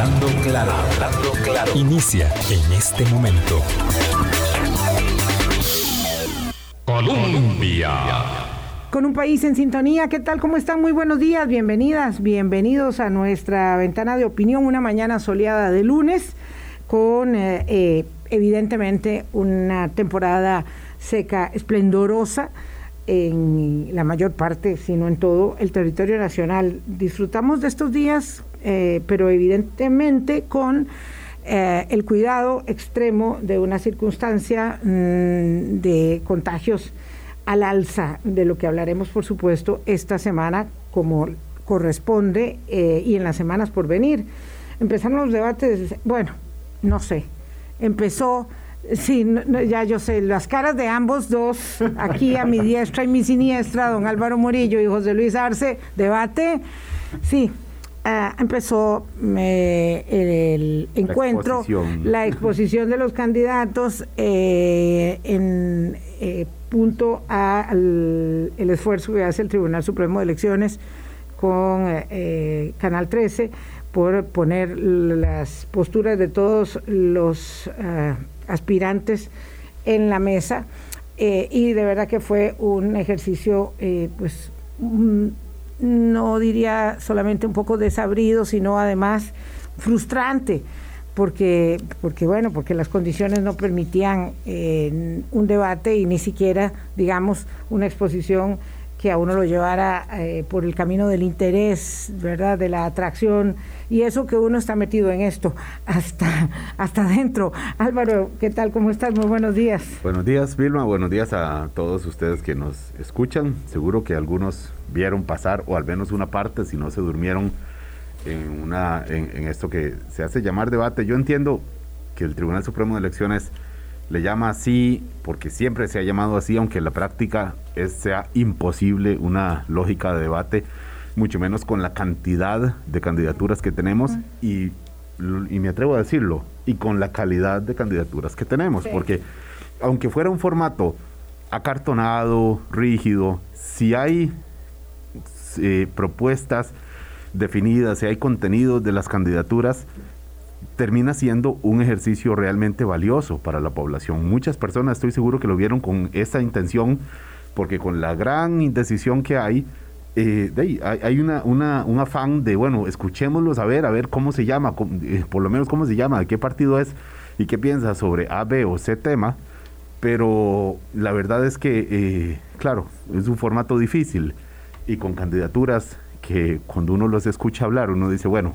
Hablando claro, hablando. Inicia en este momento. Colombia. Con un país en sintonía, ¿qué tal? ¿Cómo están? Muy buenos días, bienvenidas, bienvenidos a nuestra ventana de opinión, una mañana soleada de lunes, con eh, eh, evidentemente una temporada seca esplendorosa en la mayor parte, si no en todo, el territorio nacional. Disfrutamos de estos días, eh, pero evidentemente con eh, el cuidado extremo de una circunstancia mm, de contagios al alza, de lo que hablaremos, por supuesto, esta semana como corresponde eh, y en las semanas por venir. Empezaron los debates, bueno, no sé, empezó Sí, ya yo sé, las caras de ambos dos, aquí a mi diestra y mi siniestra, don Álvaro Murillo y José Luis Arce, debate. Sí, ah, empezó el encuentro, la exposición de los candidatos eh, en eh, punto al el esfuerzo que hace el Tribunal Supremo de Elecciones con eh, Canal 13 por poner las posturas de todos los ah, aspirantes en la mesa eh, y de verdad que fue un ejercicio, eh, pues, mm, no diría solamente un poco desabrido, sino además frustrante, porque, porque bueno, porque las condiciones no permitían eh, un debate y ni siquiera, digamos, una exposición que a uno lo llevara eh, por el camino del interés, ¿verdad? De la atracción y eso que uno está metido en esto hasta, hasta adentro. Álvaro, ¿qué tal? ¿Cómo estás? Muy buenos días. Buenos días, Vilma. Buenos días a todos ustedes que nos escuchan. Seguro que algunos vieron pasar, o al menos una parte, si no se durmieron en, una, en, en esto que se hace llamar debate. Yo entiendo que el Tribunal Supremo de Elecciones le llama así porque siempre se ha llamado así, aunque en la práctica es, sea imposible una lógica de debate, mucho menos con la cantidad de candidaturas que tenemos y, y, me atrevo a decirlo, y con la calidad de candidaturas que tenemos, porque aunque fuera un formato acartonado, rígido, si hay eh, propuestas definidas, si hay contenidos de las candidaturas, termina siendo un ejercicio realmente valioso para la población. Muchas personas estoy seguro que lo vieron con esa intención, porque con la gran indecisión que hay, eh, hay, una, un afán de, bueno, escuchémoslo, a ver, a ver cómo se llama, eh, por lo menos cómo se llama, de qué partido es y qué piensa sobre A, B o C tema, pero la verdad es que, eh, claro, es un formato difícil y con candidaturas que cuando uno los escucha hablar, uno dice, bueno,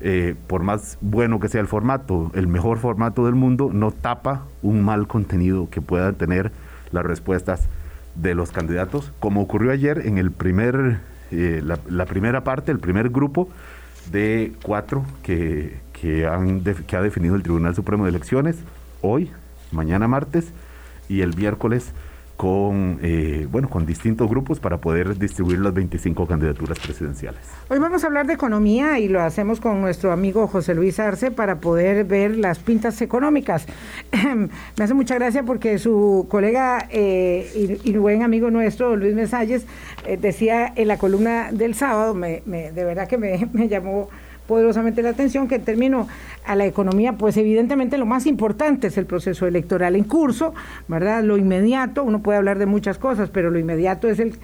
eh, por más bueno que sea el formato, el mejor formato del mundo, no tapa un mal contenido que puedan tener las respuestas de los candidatos, como ocurrió ayer en el primer, eh, la, primera parte, el primer grupo de cuatro que, que, han que ha definido el Tribunal Supremo de Elecciones, hoy, mañana martes y el miércoles con, eh, bueno, con distintos grupos para poder distribuir las 25 candidaturas presidenciales. Hoy vamos a hablar de economía y lo hacemos con nuestro amigo José Luis Arce para poder ver las pintas económicas. Me hace mucha gracia porque su colega eh, y, buen amigo nuestro, Luis Mesalles, eh, decía en la columna del sábado, me, de verdad que me, me llamó poderosamente la atención que en términos a la economía, pues evidentemente lo más importante es el proceso electoral en curso, ¿verdad? Lo inmediato, uno puede hablar de muchas cosas, pero lo inmediato es el,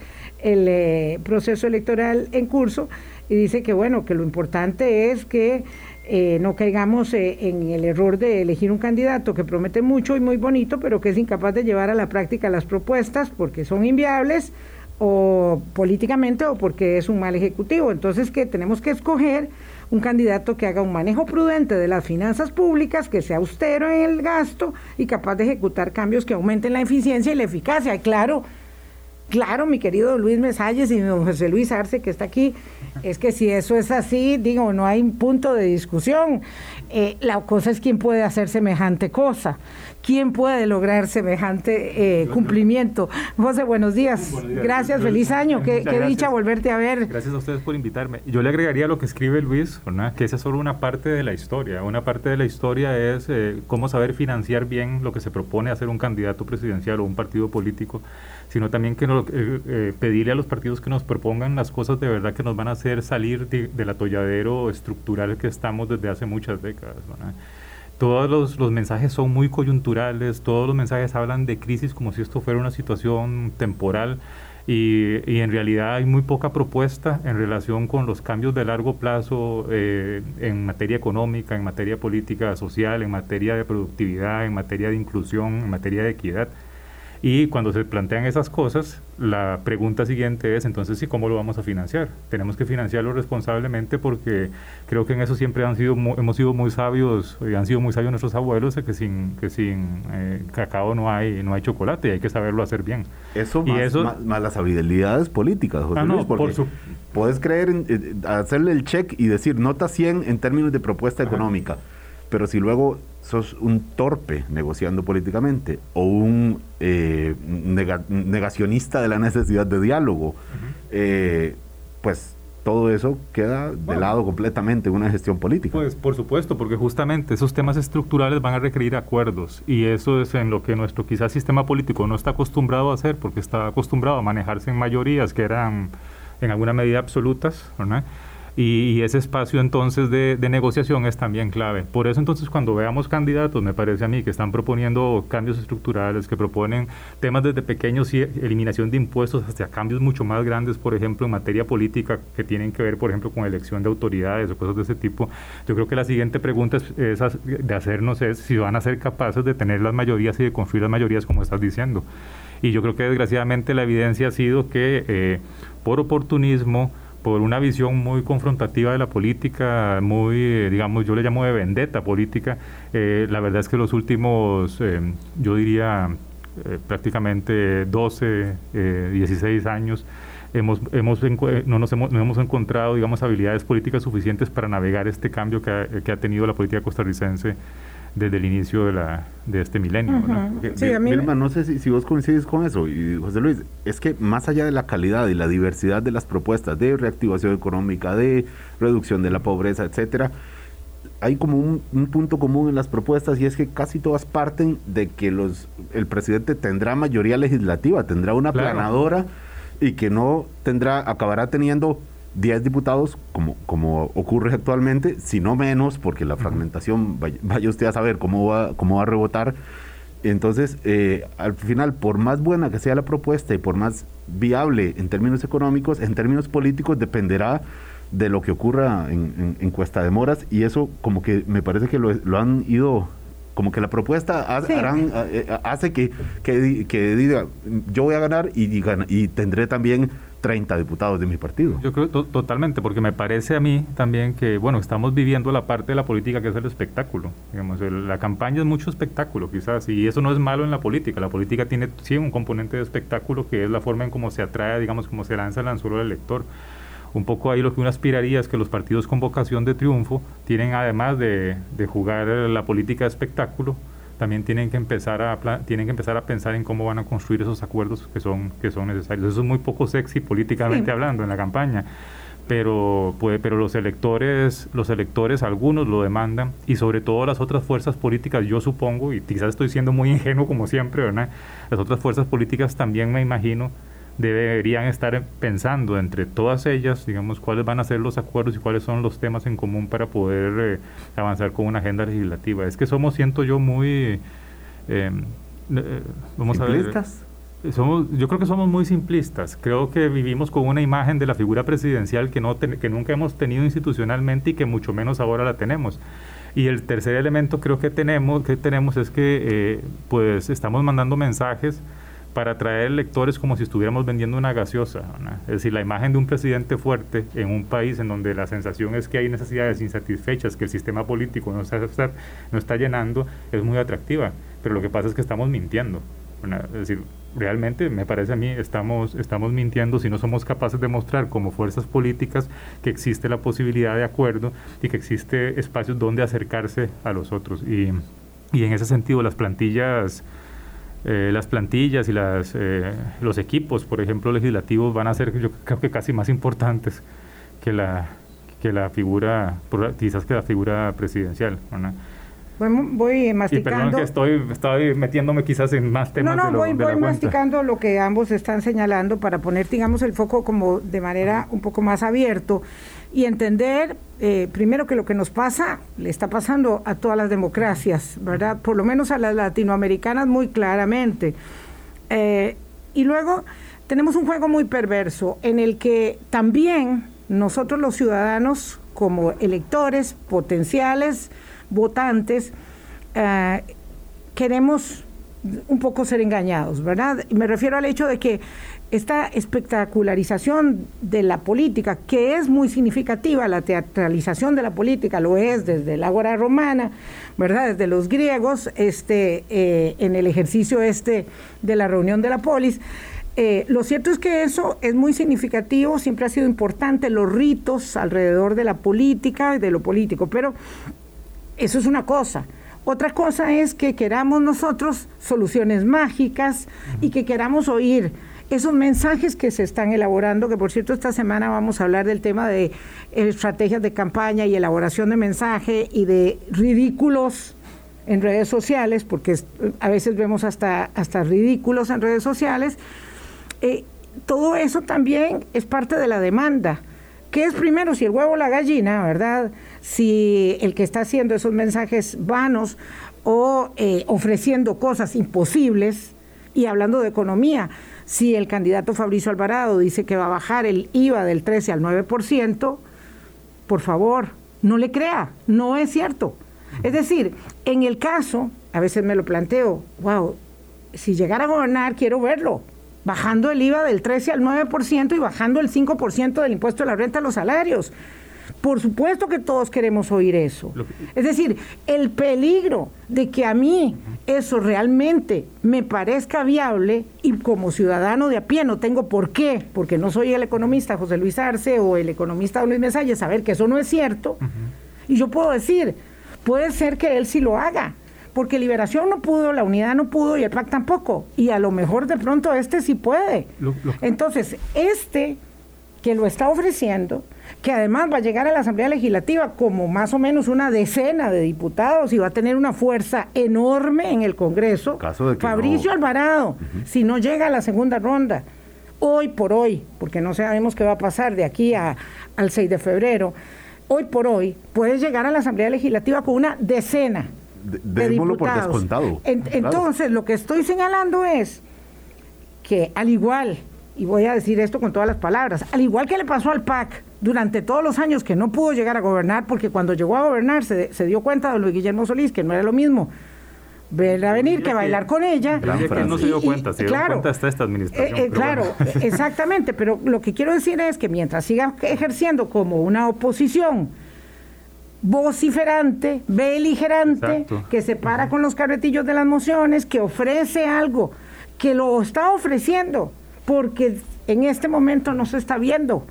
el eh, proceso electoral en curso y dice que bueno, que lo importante es que eh, no caigamos eh, en el error de elegir un candidato que promete mucho y muy bonito, pero que es incapaz de llevar a la práctica las propuestas porque son inviables o políticamente o porque es un mal ejecutivo. Entonces que tenemos que escoger un candidato que haga un manejo prudente de las finanzas públicas, que sea austero en el gasto y capaz de ejecutar cambios que aumenten la eficiencia y la eficacia. Claro, claro, mi querido Luis Mesalles y don José Luis Arce, que está aquí, es que si eso es así, digo, no hay un punto de discusión. Eh, la cosa es quién puede hacer semejante cosa. ¿quién puede lograr semejante eh, cumplimiento? José, buenos días. Gracias, feliz año. Qué, dicha volverte a ver. Gracias a ustedes por invitarme. Yo le agregaría lo que escribe Luis, que esa es solo una parte de la historia. Una parte de la historia es eh, cómo saber financiar bien lo que se propone hacer un candidato presidencial o un partido político sino también que pedirle a los partidos que nos propongan las cosas de verdad que nos van a hacer salir del atolladero estructural que estamos desde hace muchas décadas. Todos los, los, mensajes son muy coyunturales, todos los mensajes hablan de crisis como si esto fuera una situación temporal y, en realidad hay muy poca propuesta en relación con los cambios de largo plazo eh, en materia económica, en materia política social, en materia de productividad, en materia de inclusión, en materia de equidad. Y cuando se plantean esas cosas, la pregunta siguiente es, entonces, ¿y cómo lo vamos a financiar? Tenemos que financiarlo responsablemente porque creo que en eso siempre han sido, hemos sido muy sabios, y han sido muy sabios nuestros abuelos, que sin, que sin eh, cacao no hay, no hay chocolate y hay que saberlo hacer bien. Eso, y más, eso más, las habilidades políticas, José ah, Luis, porque puedes creer en, hacerle el check y decir nota 100 en términos de propuesta económica, pero si luego sos un torpe negociando políticamente o un eh, negacionista de la necesidad de diálogo, eh, pues todo eso queda de lado completamente en una gestión política. Pues por supuesto, porque justamente esos temas estructurales van a requerir acuerdos y eso es en lo que nuestro quizás sistema político no está acostumbrado a hacer porque está acostumbrado a manejarse en mayorías que eran en alguna medida absolutas, ¿verdad? Y, ese espacio entonces de, negociación es también clave. Por eso entonces cuando veamos candidatos, me parece a mí, que están proponiendo cambios estructurales, que proponen temas desde pequeños y eliminación de impuestos hasta cambios mucho más grandes, por ejemplo, en materia política, que tienen que ver, por ejemplo, con elección de autoridades o cosas de ese tipo, yo creo que la siguiente pregunta es, de hacernos es si van a ser capaces de tener las mayorías y de construir las mayorías como estás diciendo. Y yo creo que desgraciadamente la evidencia ha sido que eh, por oportunismo, por una visión muy confrontativa de la política, muy, eh, digamos, yo le llamo de vendetta política. Eh, la verdad es que los últimos, eh, yo diría, prácticamente 12, 16 años, hemos, hemos, no, nos hemos, no hemos encontrado, digamos, habilidades políticas suficientes para navegar este cambio que ha, que ha tenido la política costarricense desde el inicio de, la, de este milenio. no sé si, vos coincides con eso, y José Luis, es que más allá de la calidad y la diversidad de las propuestas de reactivación económica, de reducción de la pobreza, etcétera, hay como un, punto común en las propuestas y es que casi todas parten de que los el presidente tendrá mayoría legislativa, tendrá una planadora y que no tendrá, acabará teniendo 10 diputados, como, como ocurre actualmente, si no menos, porque la fragmentación, vaya, usted a saber cómo va, cómo va a rebotar. Entonces, eh, al final, por más buena que sea la propuesta y por más viable en términos económicos, en términos políticos, dependerá de lo que ocurra en, en, Cuesta de Moras y eso como que me parece que lo, lo han ido como que la propuesta harán, eh, hace que, que, que, diga yo voy a ganar y, y, y tendré también 30 diputados de mi partido. Yo creo totalmente, porque me parece a mí también que, bueno, estamos viviendo la parte de la política que es el espectáculo. Digamos, la campaña es mucho espectáculo, quizás, y eso no es malo en la política. La política tiene sí un componente de espectáculo que es la forma en cómo se atrae, digamos, cómo se lanza el anzuelo del elector. Un poco ahí lo que uno aspiraría es que los partidos con vocación de triunfo tienen, además de, de jugar la política de espectáculo, también tienen que empezar a tienen que empezar a pensar en cómo van a construir esos acuerdos que son que son necesarios. Eso es muy poco sexy políticamente hablando en la campaña, pero puede, pero los electores los electores algunos lo demandan y sobre todo las otras fuerzas políticas yo supongo y quizás estoy siendo muy ingenuo como siempre, ¿verdad? Las otras fuerzas políticas también me imagino deberían estar pensando entre todas ellas, digamos, cuáles van a ser los acuerdos y cuáles son los temas en común para poder eh, avanzar con una agenda legislativa. Es que somos, siento yo, muy... Eh, eh, vamos a ver. Somos, yo creo que somos muy simplistas. Creo que vivimos con una imagen de la figura presidencial que, no que nunca hemos tenido institucionalmente y que mucho menos ahora la tenemos. Y el tercer elemento creo que tenemos, que tenemos es que pues estamos mandando mensajes para atraer lectores como si estuviéramos vendiendo una gaseosa. Es decir, la imagen de un presidente fuerte en un país en donde la sensación es que hay necesidades insatisfechas que el sistema político no está, no está llenando es muy atractiva. Pero lo que pasa es que estamos mintiendo. Es decir, realmente me parece a mí estamos, estamos mintiendo si no somos capaces de mostrar como fuerzas políticas que existe la posibilidad de acuerdo y que existe espacios donde acercarse a los otros. Y Y en ese sentido, las plantillas, eh, las plantillas y las, eh, los equipos, por ejemplo, legislativos, van a ser, yo creo que casi más importantes que la, que la figura, quizás que la figura presidencial. Voy, masticando. Y perdón que estoy, estoy metiéndome quizás en más temas. No, no, voy, voy masticando lo que ambos están señalando para poner, digamos, el foco como de manera un poco más abierto y entender, eh, primero, que lo que nos pasa le está pasando a todas las democracias, ¿verdad? Por lo menos a las latinoamericanas muy claramente. Eh, y luego tenemos un juego muy perverso en el que también nosotros los ciudadanos, como electores potenciales, votantes, eh, queremos un poco ser engañados, ¿verdad? Me refiero al hecho de que esta espectacularización de la política, que es muy significativa, la teatralización de la política lo es desde la Ágora Romana, ¿verdad? Desde los griegos, este, eh, en el ejercicio este de la reunión de la polis. Eh, lo cierto es que eso es muy significativo, siempre ha sido importante, los ritos alrededor de la política y de lo político, pero eso es una cosa. Otra cosa es que queramos nosotros soluciones mágicas y que queramos oír esos mensajes que se están elaborando, que por cierto esta semana vamos a hablar del tema de estrategias de campaña y elaboración de mensaje y de ridículos en redes sociales, porque a veces vemos hasta, hasta ridículos en redes sociales. Eh, todo eso también es parte de la demanda. ¿Qué es primero, si el huevo o la gallina, verdad? si el que está haciendo esos mensajes vanos o eh, ofreciendo cosas imposibles y hablando de economía, si el candidato Fabricio Alvarado dice que va a bajar el IVA del 13 al 9%, por favor, no le crea, no es cierto. Es decir, en el caso, a veces me lo planteo, wow, si llegara a gobernar, quiero verlo, bajando el IVA del 13 al 9% y bajando el 5% del impuesto de la renta a los salarios. Por supuesto que todos queremos oír eso. Es decir, el peligro de que a mí eso realmente me parezca viable y como ciudadano de a pie no tengo por qué, porque no soy el economista José Luis Arce o el economista Luis Mesalle, saber que eso no es cierto. Y yo puedo decir, puede ser que él sí lo haga, porque Liberación no pudo, la Unidad no pudo y el PAC tampoco. Y a lo mejor de pronto este sí puede. Entonces, este que lo está ofreciendo, que además va a llegar a la Asamblea Legislativa como más o menos una decena de diputados y va a tener una fuerza enorme en el Congreso. Fabricio Alvarado, si no llega a la segunda ronda, hoy por hoy, porque no sabemos qué va a pasar de aquí a, al 6 de febrero, hoy por hoy puede llegar a la Asamblea Legislativa con una decena de, diputados. Entonces, lo que estoy señalando es que al igual y voy a decir esto con todas las palabras, al igual que le pasó al PAC durante todos los años que no pudo llegar a gobernar, porque cuando llegó a gobernar se, dio cuenta de Luis Guillermo Solís que no era lo mismo verla venir que bailar con ella. Que no se dio cuenta, se dio cuenta hasta esta administración. Eh, eh, claro, exactamente, pero lo que quiero decir es que mientras siga ejerciendo como una oposición vociferante, beligerante, que se para con los carretillos de las mociones, que ofrece algo, que lo está ofreciendo porque en este momento no se está viendo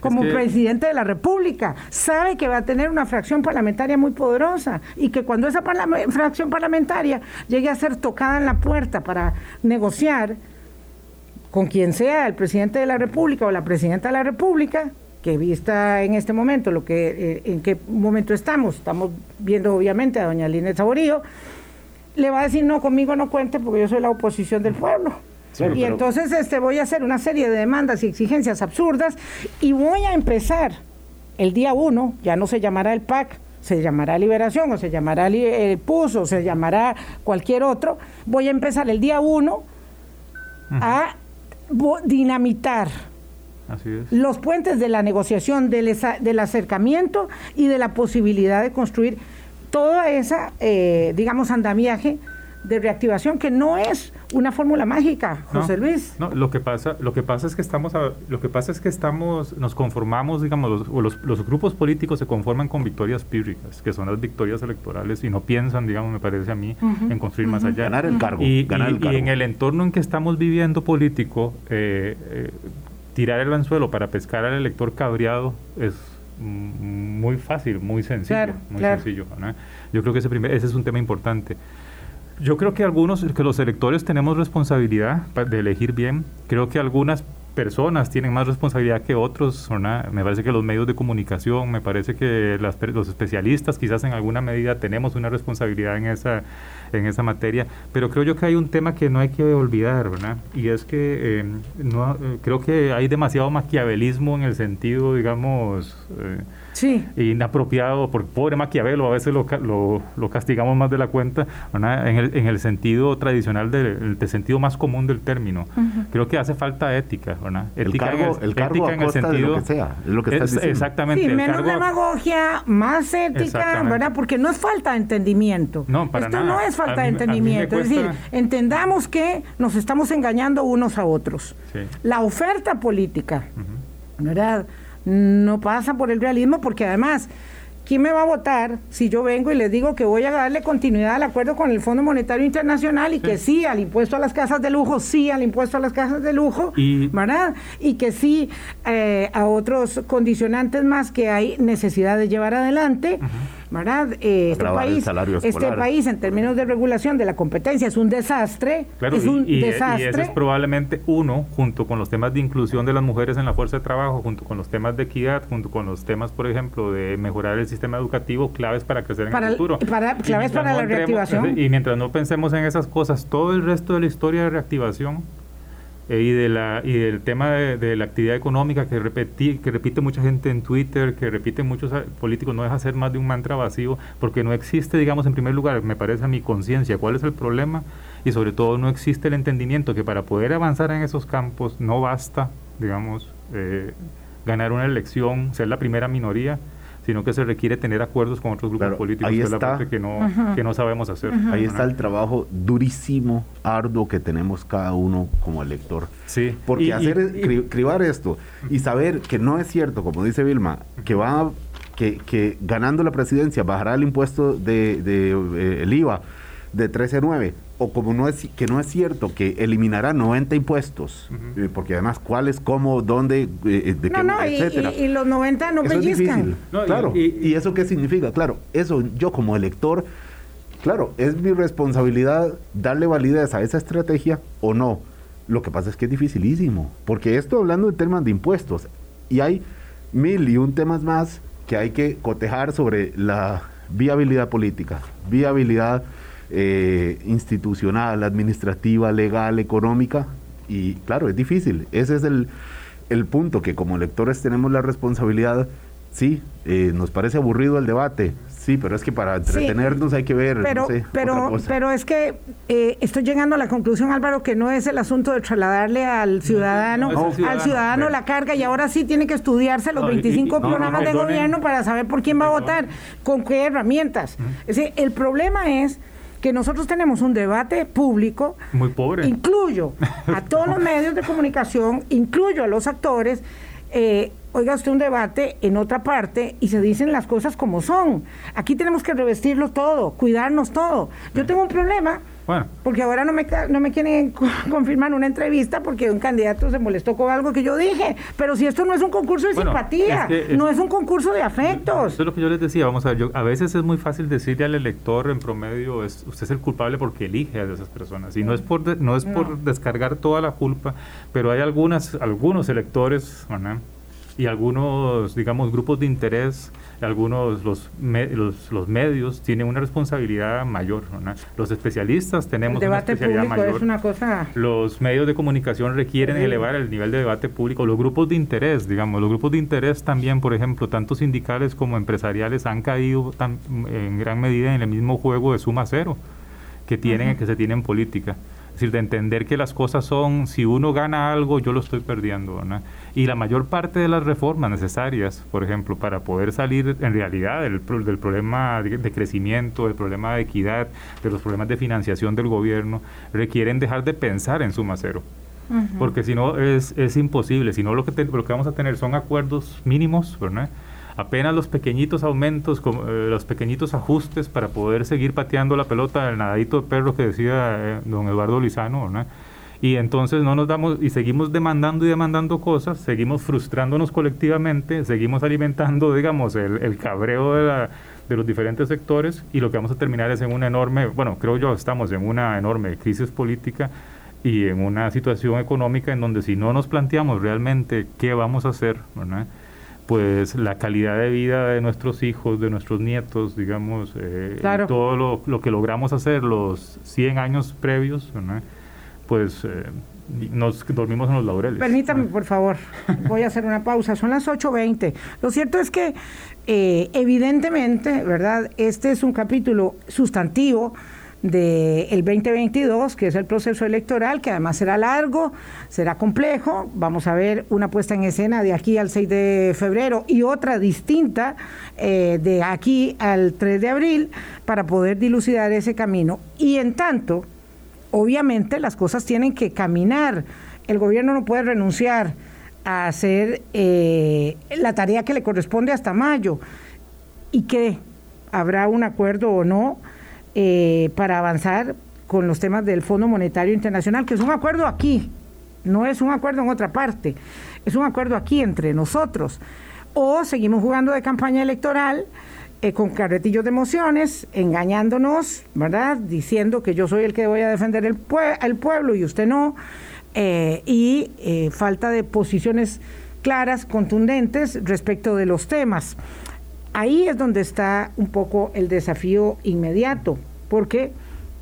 como presidente de la República. Sabe que va a tener una fracción parlamentaria muy poderosa y que cuando esa fracción parlamentaria llegue a ser tocada en la puerta para negociar con quien sea el presidente de la República o la presidenta de la República, que vista en este momento lo que eh, en qué momento estamos, estamos viendo obviamente a doña Lina Saborío, le va a decir no, conmigo no cuente porque yo soy la oposición del pueblo y entonces este, voy a hacer una serie de demandas y exigencias absurdas y voy a empezar el día uno, ya no se llamará el PAC, se llamará Liberación o se llamará el PUS o se llamará cualquier otro, voy a empezar el día uno a dinamitar los puentes de la negociación, del, del, acercamiento y de la posibilidad de construir toda esa, eh, digamos, andamiaje de reactivación que no es una fórmula mágica, José Luis. No, lo que pasa, lo que pasa es que estamos, lo que pasa es que estamos, nos conformamos, digamos, los, los, grupos políticos se conforman con victorias pírricas, que son las victorias electorales y no piensan, digamos, me parece a mí, en construir más allá. Ganar el cargo. Y, ganar el cargo. y en el entorno en que estamos viviendo político, eh, eh, tirar el anzuelo para pescar al elector cabreado es muy fácil, muy sencillo. muy sencillo Yo creo que ese, primer, ese es un tema importante. Yo creo que algunos, que los electores tenemos responsabilidad de elegir bien. Creo que algunas personas tienen más responsabilidad que otros. Me parece que los medios de comunicación, me parece que las, los especialistas quizás en alguna medida tenemos una responsabilidad en esa, en esa materia, pero creo yo que hay un tema que no hay que olvidar, ¿verdad? Y es que eh, no, eh, creo que hay demasiado maquiavelismo en el sentido, digamos... Eh, sí. inapropiado, por pobre Maquiavelo, a veces lo, lo, castigamos más de la cuenta, en el, en el, sentido tradicional, del, sentido más común del término. Creo que hace falta ética, ¿verdad? Ética el cargo, el, cargo en el sentido, lo que sea, es lo que estás diciendo. Exactamente. Sí, menos demagogia, más ética, ¿verdad? Porque no es falta de entendimiento. No, para Esto no es falta de entendimiento. Es decir, entendamos que nos estamos engañando unos a otros. La oferta política, ¿verdad? No pasa por el realismo porque además, ¿quién me va a votar si yo vengo y les digo que voy a darle continuidad al acuerdo con el Fondo Monetario Internacional y que sí al impuesto a las casas de lujo, sí al impuesto a las casas de lujo, y, ¿verdad? Y que sí eh, a otros condicionantes más que hay necesidad de llevar adelante. ¿Verdad? Eh, este, país, este país, en términos de regulación de la competencia, es un desastre. es un desastre. Y ese es probablemente uno, junto con los temas de inclusión de las mujeres en la fuerza de trabajo, junto con los temas de equidad, junto con los temas, por ejemplo, de mejorar el sistema educativo, claves para crecer en el futuro. claves para la reactivación. Y mientras no pensemos en esas cosas, todo el resto de la historia de reactivación eh, y, de la, y del tema de, la actividad económica que, repetí, que repite mucha gente en Twitter, que repite muchos políticos, no deja ser más de un mantra vacío, porque no existe, digamos, en primer lugar, me parece a mi conciencia, cuál es el problema y sobre todo no existe el entendimiento que para poder avanzar en esos campos no basta, digamos, eh, ganar una elección, ser la primera minoría, sino que se requiere tener acuerdos con otros grupos políticos, que es la parte que no, que no sabemos hacer. Ahí está el trabajo durísimo, arduo que tenemos cada uno como elector. Sí. Porque hacer, cribar esto y saber que no es cierto, como dice Vilma, que va que, que ganando la presidencia bajará el impuesto de, de eh, el IVA de 13 a 9 o como no es que no es cierto que eliminará 90 impuestos, eh, porque además cuáles, cómo, dónde, eh, eh, de no, qué, no, etcétera. Y, los 90 no eso pellizcan. claro. Y, eso qué significa? Claro, eso yo como elector, claro, es mi responsabilidad darle validez a esa estrategia o no. Lo que pasa es que es dificilísimo, porque esto hablando de temas de impuestos, y hay mil y un temas más que hay que cotejar sobre la viabilidad política, viabilidad eh, institucional, administrativa, legal, económica. Y claro, es difícil. Ese es el, el punto que como electores tenemos la responsabilidad. Sí, eh, nos parece aburrido el debate, Sí, pero es que para entretenernos hay que ver. Pero, pero, pero es que eh, estoy llegando a la conclusión, Álvaro, que no es el asunto de trasladarle al ciudadano, al ciudadano la carga y ahora sí tiene que estudiarse los 25 programas de gobierno para saber por quién va a votar, con qué herramientas. el problema es que nosotros tenemos un debate público. Muy pobre. Incluyo a todos los medios de comunicación, incluyo a los actores. Eh, oiga usted un debate en otra parte y se dicen las cosas como son. Aquí tenemos que revestirlo todo, cuidarnos todo. Yo tengo un problema porque ahora no me, no me quieren confirmar una entrevista porque un candidato se molestó con algo que yo dije. Pero si esto no es un concurso de simpatía, no es un concurso de afectos. Eso es lo que yo les decía. Vamos a ver, yo, a veces es muy fácil decirle al elector en promedio, es, usted es el culpable porque elige a esas personas. Y no es por, no es por descargar toda la culpa, pero hay algunas, algunos electores y algunos, digamos, grupos de interés algunos, los, los, los, medios tienen una responsabilidad mayor. Los especialistas tenemos una responsabilidad mayor. una cosa... Los medios de comunicación requieren elevar el nivel de debate público. Los grupos de interés, digamos, los grupos de interés también, por ejemplo, tanto sindicales como empresariales han caído en gran medida en el mismo juego de suma cero que tienen que se tiene en política. Es decir, de entender que las cosas son, si uno gana algo, yo lo estoy perdiendo. Y la mayor parte de las reformas necesarias, por ejemplo, para poder salir en realidad del, del problema de, crecimiento, del problema de equidad, de los problemas de financiación del gobierno, requieren dejar de pensar en suma cero. Porque si no es, es imposible, si no lo que, lo que vamos a tener son acuerdos mínimos, ¿verdad? Apenas los pequeñitos aumentos, eh, los pequeñitos ajustes para poder seguir pateando la pelota del nadadito de perro que decía eh, don Eduardo Lizano, Y entonces no nos damos y seguimos demandando y demandando cosas, seguimos frustrándonos colectivamente, seguimos alimentando, digamos, el, el cabreo de, la, de los diferentes sectores y lo que vamos a terminar es en una enorme, bueno, creo yo, estamos en una enorme crisis política y en una situación económica en donde si no nos planteamos realmente qué vamos a hacer, pues la calidad de vida de nuestros hijos, de nuestros nietos, digamos, eh, todo lo, lo, que logramos hacer los 100 años previos, pues eh, nos dormimos en los laureles. Permítame, por favor, voy a hacer una pausa. Son las 8.20. Lo cierto es que, eh, evidentemente, ¿verdad? Este es un capítulo sustantivo del 2022, que es el proceso electoral, que además será largo, será complejo. Vamos a ver una puesta en escena de aquí al 6 de febrero y otra distinta eh, de aquí al 3 de abril para poder dilucidar ese camino. Y en tanto, obviamente las cosas tienen que caminar. El gobierno no puede renunciar a hacer eh, la tarea que le corresponde hasta mayo. ¿Y qué? ¿Habrá un acuerdo o no eh, para avanzar con los temas del Fondo Monetario Internacional? Que es un acuerdo aquí, no es un acuerdo en otra parte, es un acuerdo aquí entre nosotros. O seguimos jugando de campaña electoral eh, con carretillos de emociones, engañándonos, ¿verdad? Diciendo que yo soy el que voy a defender el, pueblo y usted no, eh, y falta de posiciones claras, contundentes respecto de los temas. Ahí es donde está un poco el desafío inmediato, porque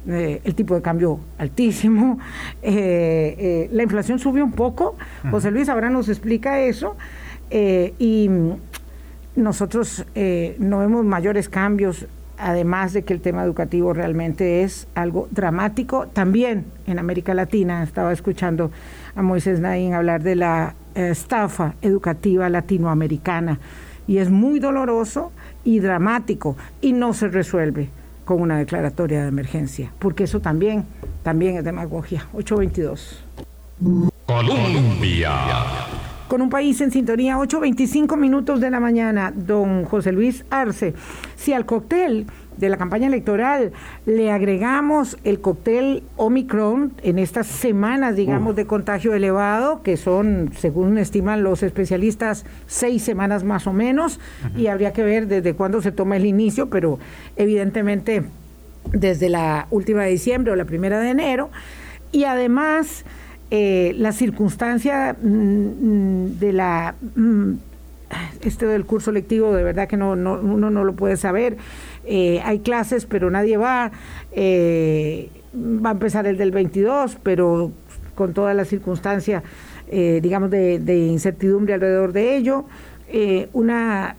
el tipo de cambio altísimo, la inflación subió un poco, José Luis ahora nos explica eso, y nosotros eh, no vemos mayores cambios, además de que el tema educativo realmente es algo dramático. También en América Latina, estaba escuchando a Moisés Naín hablar de la eh, estafa educativa latinoamericana, y es muy doloroso y dramático, y no se resuelve con una declaratoria de emergencia, porque eso también, también es demagogia. 822. Colombia con un país en sintonía, 8.25 minutos de la mañana, don José Luis Arce. Si al cóctel de la campaña electoral. Le agregamos el cóctel Omicron en estas semanas, digamos, de contagio elevado, que son, según estiman los especialistas, seis semanas más o menos, y habría que ver desde cuándo se toma el inicio, pero evidentemente desde la última de diciembre o la primera de enero, y además eh, la circunstancia mm, mm, de la mm, este del curso lectivo de verdad que no, uno no lo puede saber. Eh, hay clases, pero nadie va. Eh, va a empezar el del 22, pero con toda la circunstancia, digamos, de, incertidumbre alrededor de ello. una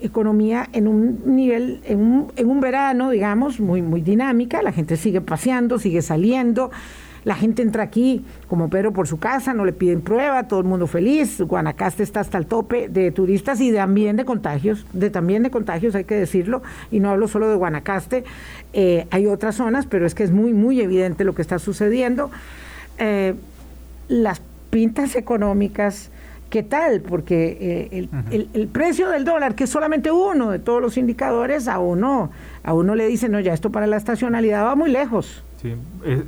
economía en un nivel, en un, en un verano, digamos, muy, muy dinámica. La gente sigue paseando, sigue saliendo. La gente entra aquí como Pedro por su casa, no le piden prueba, todo el mundo feliz. Guanacaste está hasta el tope de turistas y también de contagios, de también de contagios, hay que decirlo. Y no hablo solo de Guanacaste, eh, hay otras zonas, pero es que es muy, muy evidente lo que está sucediendo. Eh, las pintas económicas, ¿qué tal? Porque eh, el, el, precio del dólar, que es solamente uno de todos los indicadores, a uno, a uno le dicen, no, ya esto para la estacionalidad va muy lejos. Sí,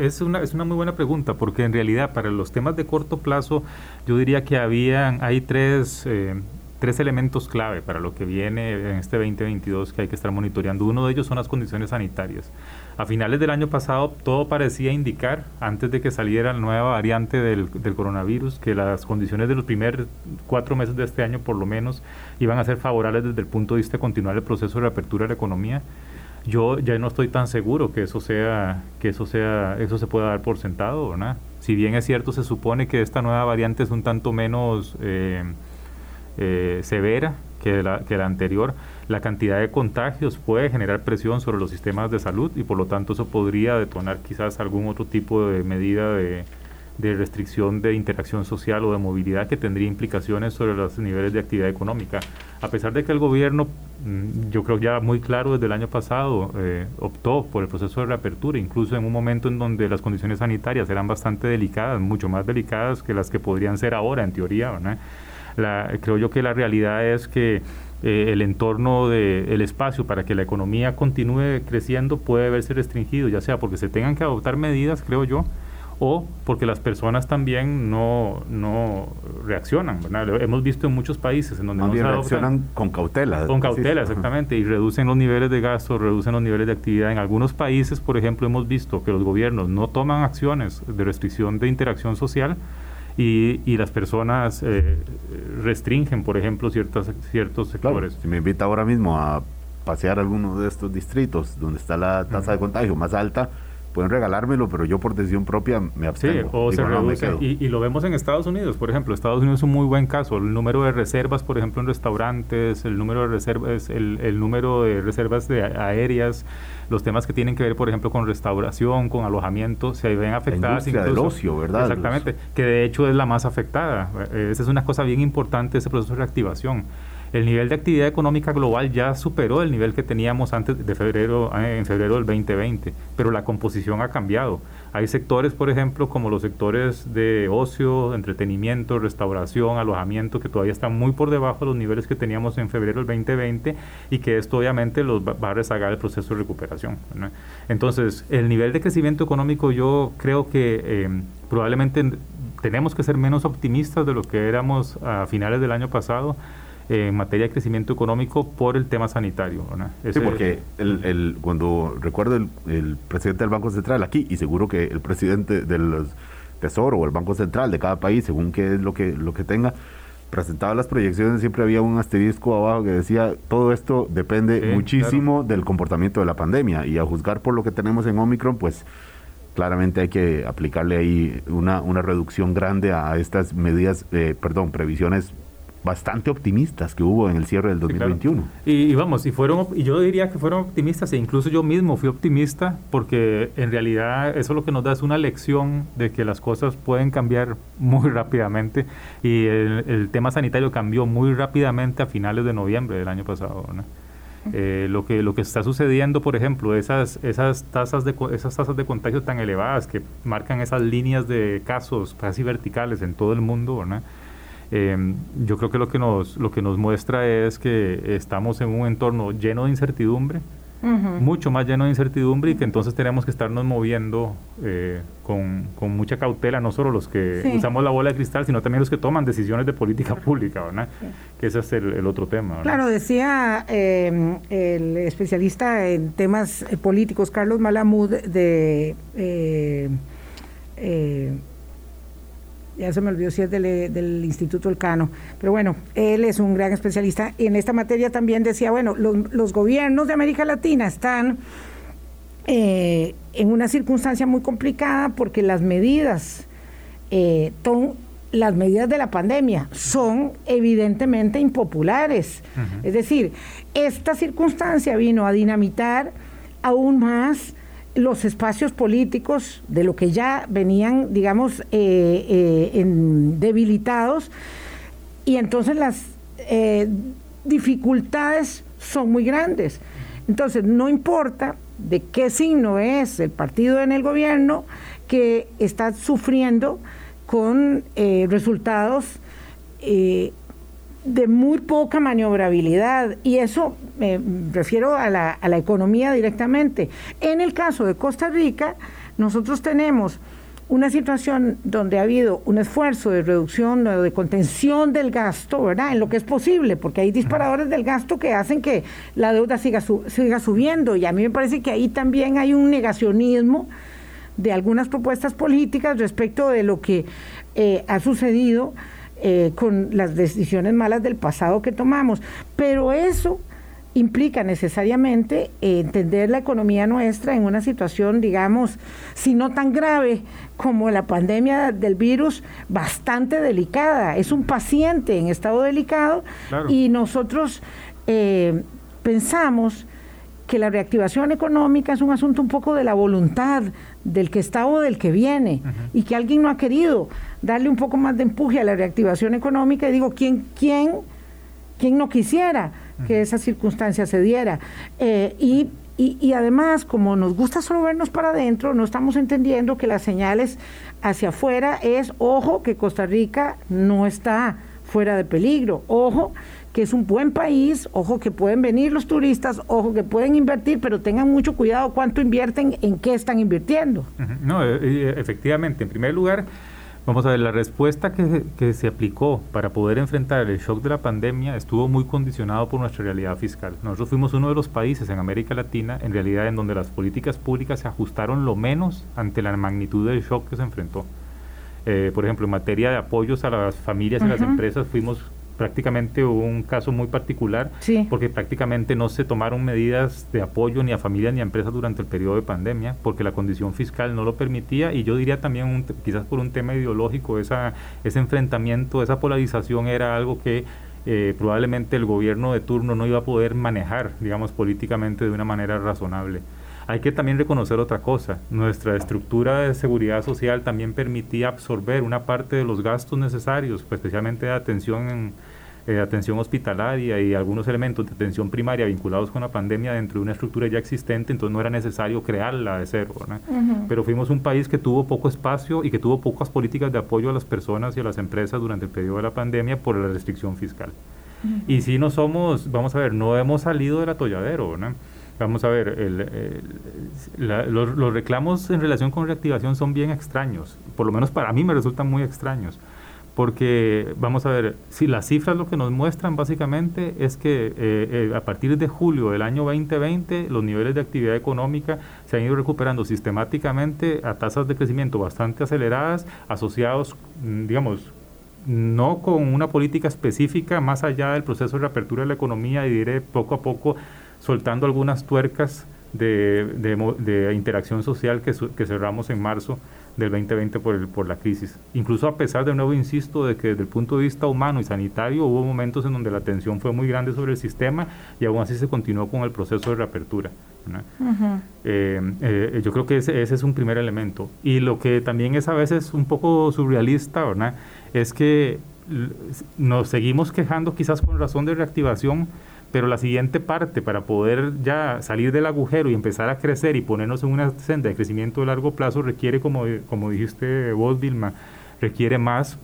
es, una, es una muy buena pregunta, porque en realidad para los temas de corto plazo yo diría que había, hay tres, eh, tres elementos clave para lo que viene en este 2022 que hay que estar monitoreando. Uno de ellos son las condiciones sanitarias. A finales del año pasado todo parecía indicar, antes de que saliera la nueva variante del, del coronavirus, que las condiciones de los primeros cuatro meses de este año por lo menos iban a ser favorables desde el punto de vista de continuar el proceso de reapertura de la economía yo ya no estoy tan seguro que eso sea que eso sea eso se pueda dar por sentado ¿verdad? si bien es cierto se supone que esta nueva variante es un tanto menos eh, eh, severa que la, que la anterior la cantidad de contagios puede generar presión sobre los sistemas de salud y por lo tanto eso podría detonar quizás algún otro tipo de medida de, de restricción de interacción social o de movilidad que tendría implicaciones sobre los niveles de actividad económica. A pesar de que el gobierno, mm, yo creo ya muy claro desde el año pasado, eh, optó por el proceso de reapertura, incluso en un momento en donde las condiciones sanitarias eran bastante delicadas, mucho más delicadas que las que podrían ser ahora, en teoría. creo yo que la realidad es que eh, el entorno del espacio para que la economía continúe creciendo puede verse restringido, ya sea porque se tengan que adoptar medidas, creo yo, o porque las personas también no, no reaccionan. hemos visto en muchos países en donde no reaccionan con cautela. Con cautela, exactamente, y reducen los niveles de gasto, reducen los niveles de actividad. En algunos países, por ejemplo, hemos visto que los gobiernos no toman acciones de restricción de interacción social y, y las personas eh, restringen, por ejemplo, ciertas, ciertos sectores. si me invita ahora mismo a pasear alguno de estos distritos donde está la tasa de contagio más alta, pueden regalármelo, pero yo por decisión propia me abstengo. Sí, o se reduce. y, y, lo vemos en Estados Unidos, por ejemplo. Estados Unidos es un muy buen caso. El número de reservas, por ejemplo, en restaurantes, el número de reservas, el, el número de reservas de aéreas, los temas que tienen que ver, por ejemplo, con restauración, con alojamiento, se ven afectadas. La del ocio, ¿verdad? Exactamente, que de hecho es la más afectada. Esa es una cosa bien importante, ese proceso de reactivación el nivel de actividad económica global ya superó el nivel que teníamos antes de febrero, eh, en febrero del 2020, pero la composición ha cambiado. Hay sectores, por ejemplo, como los sectores de ocio, entretenimiento, restauración, alojamiento, que todavía están muy por debajo de los niveles que teníamos en febrero del 2020 y que esto obviamente los va, a rezagar el proceso de recuperación. Entonces, el nivel de crecimiento económico yo creo que eh, probablemente tenemos que ser menos optimistas de lo que éramos a finales del año pasado en materia de crecimiento económico por el tema sanitario. sí, porque el, cuando recuerdo el, presidente del Banco Central aquí, y seguro que el presidente del Tesoro o el Banco Central de cada país, según qué es lo que, lo que tenga, presentaba las proyecciones, siempre había un asterisco abajo que decía, todo esto depende muchísimo del comportamiento de la pandemia, y a juzgar por lo que tenemos en Omicron, pues claramente hay que aplicarle ahí una, una reducción grande a estas medidas, eh, perdón, previsiones bastante optimistas que hubo en el cierre del 2021. y, vamos, y fueron y yo diría que fueron optimistas e incluso yo mismo fui optimista porque en realidad eso lo que nos da es una lección de que las cosas pueden cambiar muy rápidamente y el, tema sanitario cambió muy rápidamente a finales de noviembre del año pasado. Eh, lo que lo que está sucediendo, por ejemplo, esas esas tasas de esas tasas de contagio tan elevadas que marcan esas líneas de casos casi verticales en todo el mundo, ¿no? Em, yo creo que lo que nos lo que nos muestra es que estamos en un entorno lleno de incertidumbre, mucho más lleno de incertidumbre y que entonces tenemos que estarnos moviendo eh, con, con, mucha cautela, no solo los que usamos la bola de cristal, sino también los que toman decisiones de política pública, ¿verdad? Que ese es el, otro tema. Claro, decía em, el especialista en temas eh, políticos, Carlos Malamud, de... Eh, ya se me olvidó si es del, Instituto Elcano, pero bueno, él es un gran especialista. Y en esta materia también decía, bueno, los, gobiernos de América Latina están eh, en una circunstancia muy complicada porque las medidas, eh, las medidas de la pandemia son evidentemente impopulares. Es decir, esta circunstancia vino a dinamitar aún más los espacios políticos de lo que ya venían, digamos, eh, eh, debilitados y entonces las eh, dificultades son muy grandes. Entonces, no importa de qué signo es el partido en el gobierno que está sufriendo con resultados de muy poca maniobrabilidad y eso me refiero a la, a la economía directamente. En el caso de Costa Rica, nosotros tenemos una situación donde ha habido un esfuerzo de reducción o de contención del gasto, ¿verdad? En lo que es posible, porque hay disparadores del gasto que hacen que la deuda siga, siga subiendo y a mí me parece que ahí también hay un negacionismo de algunas propuestas políticas respecto de lo que eh, ha sucedido eh, con las decisiones malas del pasado que tomamos. Pero eso implica necesariamente eh, entender la economía nuestra en una situación, digamos, si no tan grave como la pandemia del virus, bastante delicada. Es un paciente en estado delicado y nosotros eh, pensamos que la reactivación económica es un asunto un poco de la voluntad del que está o del que viene y que alguien no ha querido darle un poco más de empuje a la reactivación económica y digo, ¿quién, quién, quién no quisiera que esa circunstancia se diera? Eh, y, y, además, como nos gusta solo vernos para adentro, no estamos entendiendo que las señales hacia afuera es, ojo, que Costa Rica no está fuera de peligro, ojo, que es un buen país, ojo que pueden venir los turistas, ojo que pueden invertir, pero tengan mucho cuidado cuánto invierten, en qué están invirtiendo. No, eh, eh, efectivamente, en primer lugar, Vamos a ver, la respuesta que, que, se aplicó para poder enfrentar el shock de la pandemia estuvo muy condicionado por nuestra realidad fiscal. Nosotros fuimos uno de los países en América Latina, en realidad, en donde las políticas públicas se ajustaron lo menos ante la magnitud del shock que se enfrentó. Eh, por ejemplo, en materia de apoyos a las familias y las empresas, fuimos prácticamente un caso muy particular, porque prácticamente no se tomaron medidas de apoyo ni a familias ni a empresas durante el periodo de pandemia, porque la condición fiscal no lo permitía y yo diría también, quizás por un tema ideológico, esa, ese enfrentamiento, esa polarización era algo que eh, probablemente el gobierno de turno no iba a poder manejar, digamos, políticamente de una manera razonable. Hay que también reconocer otra cosa. Nuestra estructura de seguridad social también permitía absorber una parte de los gastos necesarios, pues, especialmente de atención en, eh, atención hospitalaria y algunos elementos de atención primaria vinculados con la pandemia dentro de una estructura ya existente, entonces no era necesario crearla de cero. Pero fuimos un país que tuvo poco espacio y que tuvo pocas políticas de apoyo a las personas y a las empresas durante el periodo de la pandemia por la restricción fiscal. Y si no somos, vamos a ver, no hemos salido del atolladero. Vamos a ver, los, los, reclamos en relación con reactivación son bien extraños, por lo menos para mí me resultan muy extraños porque vamos a ver, si las cifras lo que nos muestran básicamente es que eh, eh, a partir de julio del año 2020 los niveles de actividad económica se han ido recuperando sistemáticamente a tasas de crecimiento bastante aceleradas, asociados, mm, digamos, no con una política específica más allá del proceso de reapertura de la economía y diré poco a poco soltando algunas tuercas de, de, interacción social que, que cerramos en marzo del 2020 por, el, por la crisis. Incluso a pesar de nuevo, insisto, de que desde el punto de vista humano y sanitario hubo momentos en donde la tensión fue muy grande sobre el sistema y aún así se continuó con el proceso de reapertura. Eh, eh, yo creo que ese, ese, es un primer elemento. Y lo que también es a veces un poco surrealista, ¿verdad? es que nos seguimos quejando quizás con razón de reactivación pero la siguiente parte para poder ya salir del agujero y empezar a crecer y ponernos en una senda de crecimiento de largo plazo requiere, como, como dijiste vos, Vilma, requiere más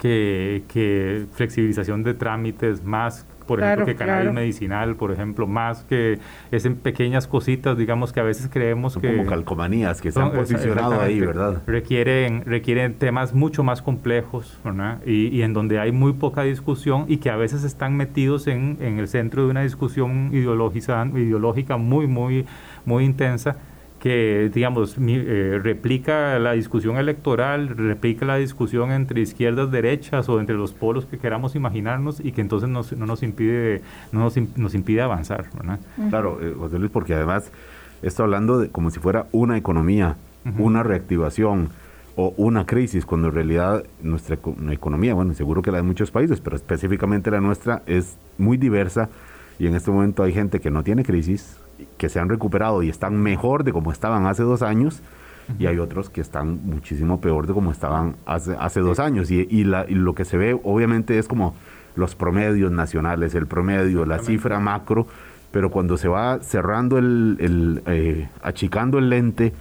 que, que flexibilización de trámites, más por ejemplo, que cannabis medicinal, por ejemplo, más que es en pequeñas cositas, digamos que a veces creemos que... Como calcomanías que se han posicionado ahí, ¿verdad? Requieren, requieren temas mucho más complejos, ¿verdad? Y, y, en donde hay muy poca discusión y que a veces están metidos en, en el centro de una discusión ideológica muy, muy, muy intensa que, digamos, eh, replica la discusión electoral, replica la discusión entre izquierdas, derechas o entre los polos que queramos imaginarnos y que entonces no nos impide, no nos, nos impide avanzar. Claro, eh, José Luis, porque además está hablando de como si fuera una economía, una reactivación o una crisis, cuando en realidad nuestra economía, bueno, seguro que la de muchos países, pero específicamente la nuestra es muy diversa y en este momento hay gente que no tiene crisis, que se han recuperado y están mejor de como estaban hace dos años, y hay otros que están muchísimo peor de como estaban hace, hace dos años. Y, y, la, y, lo que se ve obviamente es como los promedios nacionales, el promedio, la cifra macro, pero cuando se va cerrando el, el eh, achicando el lente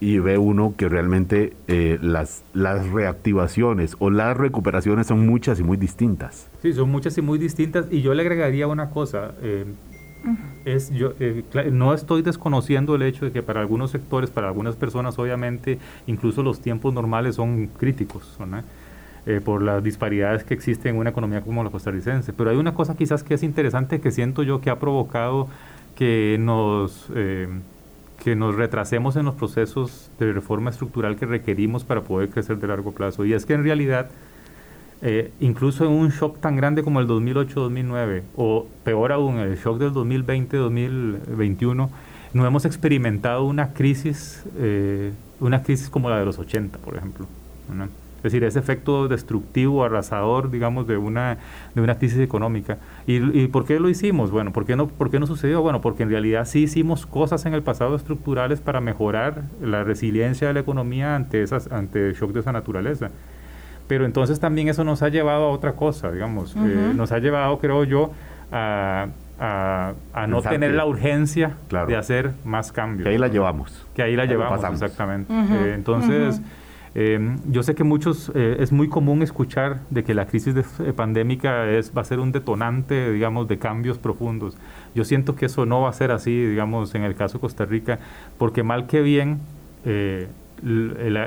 y ve uno que realmente eh, las, las reactivaciones o las recuperaciones son muchas y muy distintas. Sí, son muchas y muy distintas. Y yo le agregaría una cosa. Eh, es yo eh, no estoy desconociendo el hecho de que para algunos sectores, para algunas personas, obviamente, incluso los tiempos normales son críticos, eh, por las disparidades que existen en una economía como la costarricense. Pero hay una cosa quizás que es interesante que siento yo que ha provocado que nos eh, que nos retrasemos en los procesos de reforma estructural que requerimos para poder crecer de largo plazo. Y es que en realidad eh, incluso en un shock tan grande como el 2008-2009, o peor aún, el shock del 2020-2021, no hemos experimentado una crisis, eh, una crisis como la de los 80, por ejemplo. Es decir, ese efecto destructivo, arrasador, digamos, de una, de una crisis económica. ¿Y, por qué lo hicimos? Bueno, ¿por qué, no, ¿por qué no sucedió? Bueno, porque en realidad sí hicimos cosas en el pasado estructurales para mejorar la resiliencia de la economía ante, esas, ante shock de esa naturaleza. Pero entonces también eso nos ha llevado a otra cosa, digamos, eh, nos ha llevado, creo yo, a, a, no tener la urgencia de hacer más cambios. Que ahí la llevamos. Que ahí la llevamos, exactamente. Eh, entonces, Em, yo sé que muchos, eh, es muy común escuchar de que la crisis de, eh, pandémica va a ser un detonante, digamos, de cambios profundos. Yo siento que eso no va a ser así, digamos, en el caso de Costa Rica, porque mal que bien, eh, el,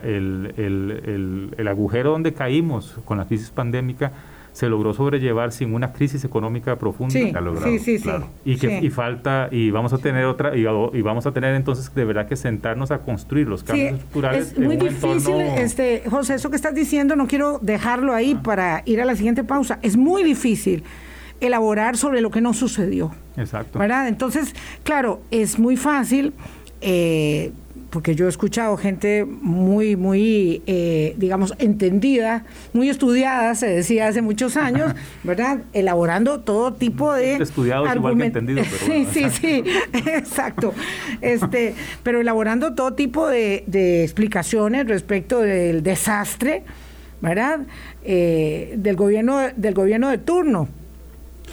el, agujero donde caímos con la crisis pandémica se logró sobrellevar sin una crisis económica profunda. Sí, sí, sí, sí, Y que y falta y vamos a tener otra y, y, vamos a tener entonces de verdad que sentarnos a construir los cambios estructurales. Es muy difícil, este, José, eso que estás diciendo no quiero dejarlo ahí para ir a la siguiente pausa. Es muy difícil elaborar sobre lo que no sucedió. Exacto. ¿Verdad? Entonces, claro, es muy fácil. Eh, porque yo he escuchado gente muy, muy, eh, digamos, entendida, muy estudiada, se decía hace muchos años, ¿verdad? Elaborando todo tipo de... Estudiados igual que entendido, pero Sí, sí, sí, exacto. Este, pero elaborando todo tipo de, explicaciones respecto del desastre, ¿verdad? Eh, del, gobierno, del gobierno de turno.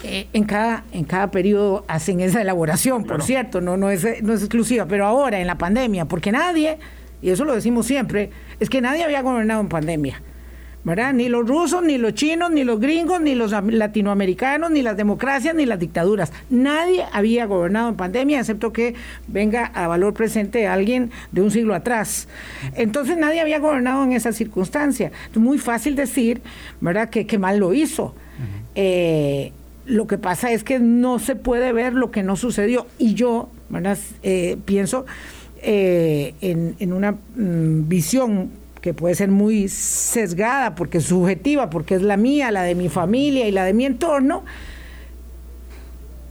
Eh, en, cada, en cada periodo hacen esa elaboración, por cierto, no, no, es, no es exclusiva, pero ahora en la pandemia, porque nadie, y eso lo decimos siempre, es que nadie había gobernado en pandemia. ¿verdad? Ni los rusos, ni los chinos, ni los gringos, ni los latinoamericanos, ni las democracias, ni las dictaduras. Nadie había gobernado en pandemia, excepto que venga a valor presente alguien de un siglo atrás. Entonces nadie había gobernado en esa circunstancia. Es muy fácil decir, ¿verdad?, que, que mal lo hizo. Lo que pasa es que no se puede ver lo que no sucedió. Y yo eh, pienso eh, en, una mm, visión que puede ser muy sesgada porque es subjetiva, porque es la mía, la de mi familia y la de mi entorno,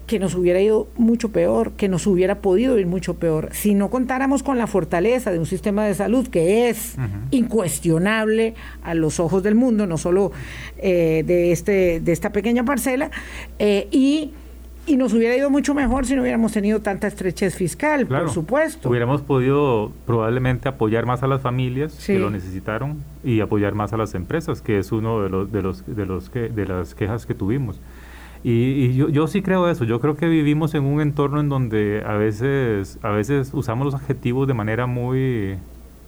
que nos hubiera ido mucho peor, que nos hubiera podido ir mucho peor, si no contáramos con la fortaleza de un sistema de salud que es incuestionable a los ojos del mundo, no solo eh, de, este, de esta pequeña parcela, eh, y y nos hubiera ido mucho mejor si no hubiéramos tenido tanta estrechez fiscal, por supuesto. Hubiéramos podido probablemente apoyar más a las familias que lo necesitaron y apoyar más a las empresas, que es uno de los de los de los que, de las quejas que tuvimos. Y, yo, yo, sí creo eso, yo creo que vivimos en un entorno en donde a veces, a veces usamos los adjetivos de manera muy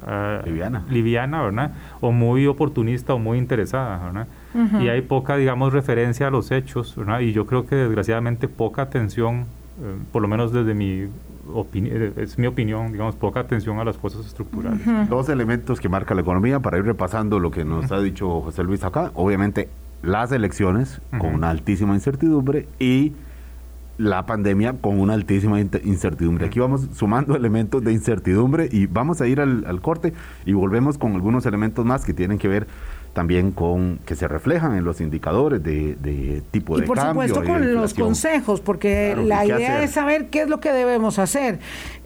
uh, liviana. liviana, ¿verdad? O muy oportunista o muy interesada, ¿verdad? Y hay poca, digamos, referencia a los hechos, ¿verdad? Y yo creo que desgraciadamente poca atención, eh, por lo menos desde mi opinión, eh, es mi opinión, digamos, poca atención a las cosas estructurales. Dos elementos que marca la economía, para ir repasando lo que nos ha dicho José Luis acá, obviamente las elecciones con una altísima incertidumbre y la pandemia con una altísima incertidumbre. Aquí vamos sumando elementos de incertidumbre y vamos a ir al, corte y volvemos con algunos elementos más que tienen que ver también con que se reflejan en los indicadores de, tipo de y por supuesto con los consejos porque la idea es saber qué es lo que debemos hacer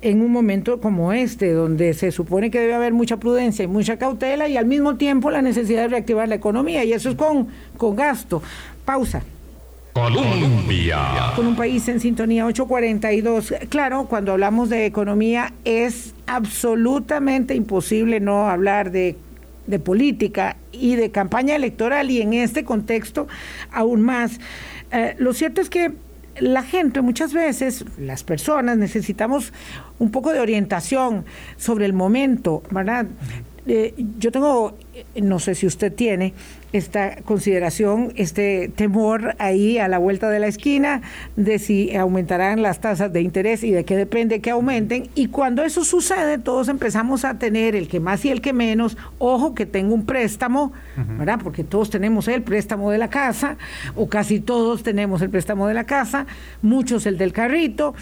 en un momento como este donde se supone que debe haber mucha prudencia y mucha cautela y al mismo tiempo la necesidad de reactivar la economía y eso es con con gasto pausa Colombia. Con un país en sintonía 842. Claro, cuando hablamos de economía es absolutamente imposible no hablar de de política y de campaña electoral y en este contexto aún más. Eh, lo cierto es que la gente muchas veces, las personas necesitamos un poco de orientación sobre el momento, ¿verdad? Eh, yo tengo, no sé si usted tiene, esta consideración, este temor ahí a la vuelta de la esquina de si aumentarán las tasas de interés y de qué depende que aumenten. Y cuando eso sucede, todos empezamos a tener el que más y el que menos, ojo que tengo un préstamo, ¿verdad? Porque todos tenemos el préstamo de la casa, o casi todos tenemos el préstamo de la casa, muchos el del carrito.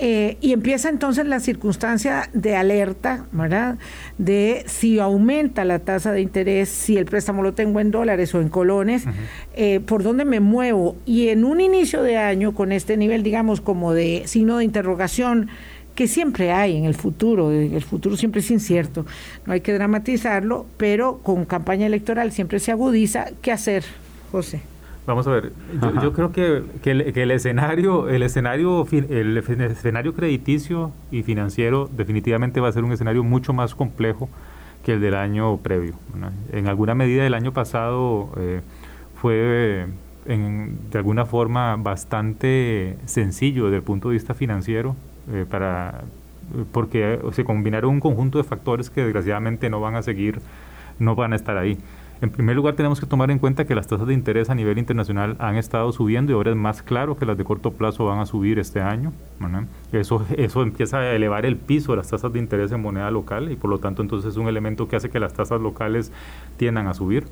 Eh, y empieza entonces la circunstancia de alerta, ¿verdad? De si aumenta la tasa de interés, si el préstamo lo tengo en dólares o en colones, eh, por dónde me muevo. Y en un inicio de año, con este nivel, digamos, como de signo de interrogación, que siempre hay en el futuro, el futuro siempre es incierto, no hay que dramatizarlo, pero con campaña electoral siempre se agudiza. ¿Qué hacer, José? Vamos a ver, yo, creo que, el, escenario, el escenario, el escenario crediticio y financiero definitivamente va a ser un escenario mucho más complejo que el del año previo. En alguna medida el año pasado eh, fue de alguna forma bastante sencillo desde el punto de vista financiero eh, para porque se combinaron un conjunto de factores que desgraciadamente no van a seguir no van a estar ahí. En primer lugar, tenemos que tomar en cuenta que las tasas de interés a nivel internacional han estado subiendo y ahora es más claro que las de corto plazo van a subir este año. Eso, eso empieza a elevar el piso de las tasas de interés en moneda local y por lo tanto entonces es un elemento que hace que las tasas locales tiendan a subir.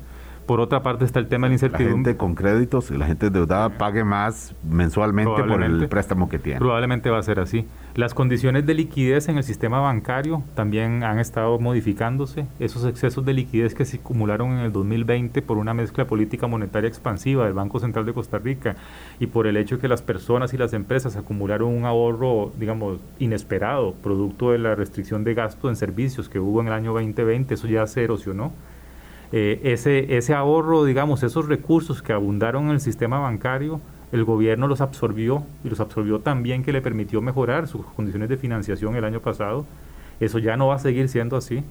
Por otra parte está el tema de la incertidumbre. La gente con créditos, la gente endeudada pague más mensualmente por el préstamo que tiene. Probablemente va a ser así. Las condiciones de liquidez en el sistema bancario también han estado modificándose. Esos excesos de liquidez que se acumularon en el 2020 por una mezcla política monetaria expansiva del Banco Central de Costa Rica y por el hecho de que las personas y las empresas acumularon un ahorro, digamos, inesperado, producto de la restricción de gasto en servicios que hubo en el año 2020, eso ya se erosionó eh, ese, ese ahorro, digamos, esos recursos que abundaron en el sistema bancario, el gobierno los absorbió y los absorbió también que le permitió mejorar sus condiciones de financiación el año pasado. Eso ya no va a seguir siendo así.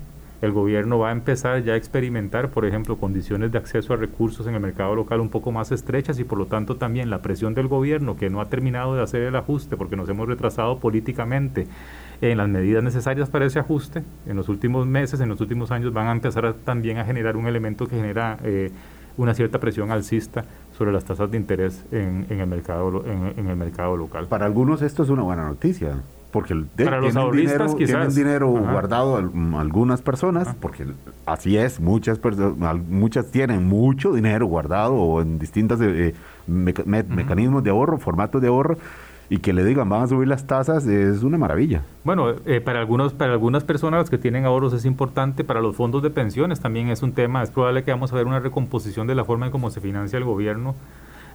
El gobierno va a empezar ya a experimentar, por ejemplo, condiciones de acceso a recursos en el mercado local un poco más estrechas y por lo tanto también la presión del gobierno que no ha terminado de hacer el ajuste porque nos hemos retrasado políticamente en las medidas necesarias para ese ajuste, en los últimos meses, en los últimos años, van a empezar también a generar un elemento que genera eh, una cierta presión alcista sobre las tasas de interés en, el mercado en, el mercado local. Para algunos esto es una buena noticia, porque Para los dinero, tienen dinero guardado algunas personas, porque así es, muchas personas, muchas tienen mucho dinero guardado o en distintos eh, mecanismos de ahorro, formatos de ahorro, y que le digan van a subir las tasas es una maravilla. Bueno, eh, para algunos para algunas personas que tienen ahorros es importante, para los fondos de pensiones también es un tema, es probable que vamos a ver una recomposición de la forma en cómo se financia el gobierno.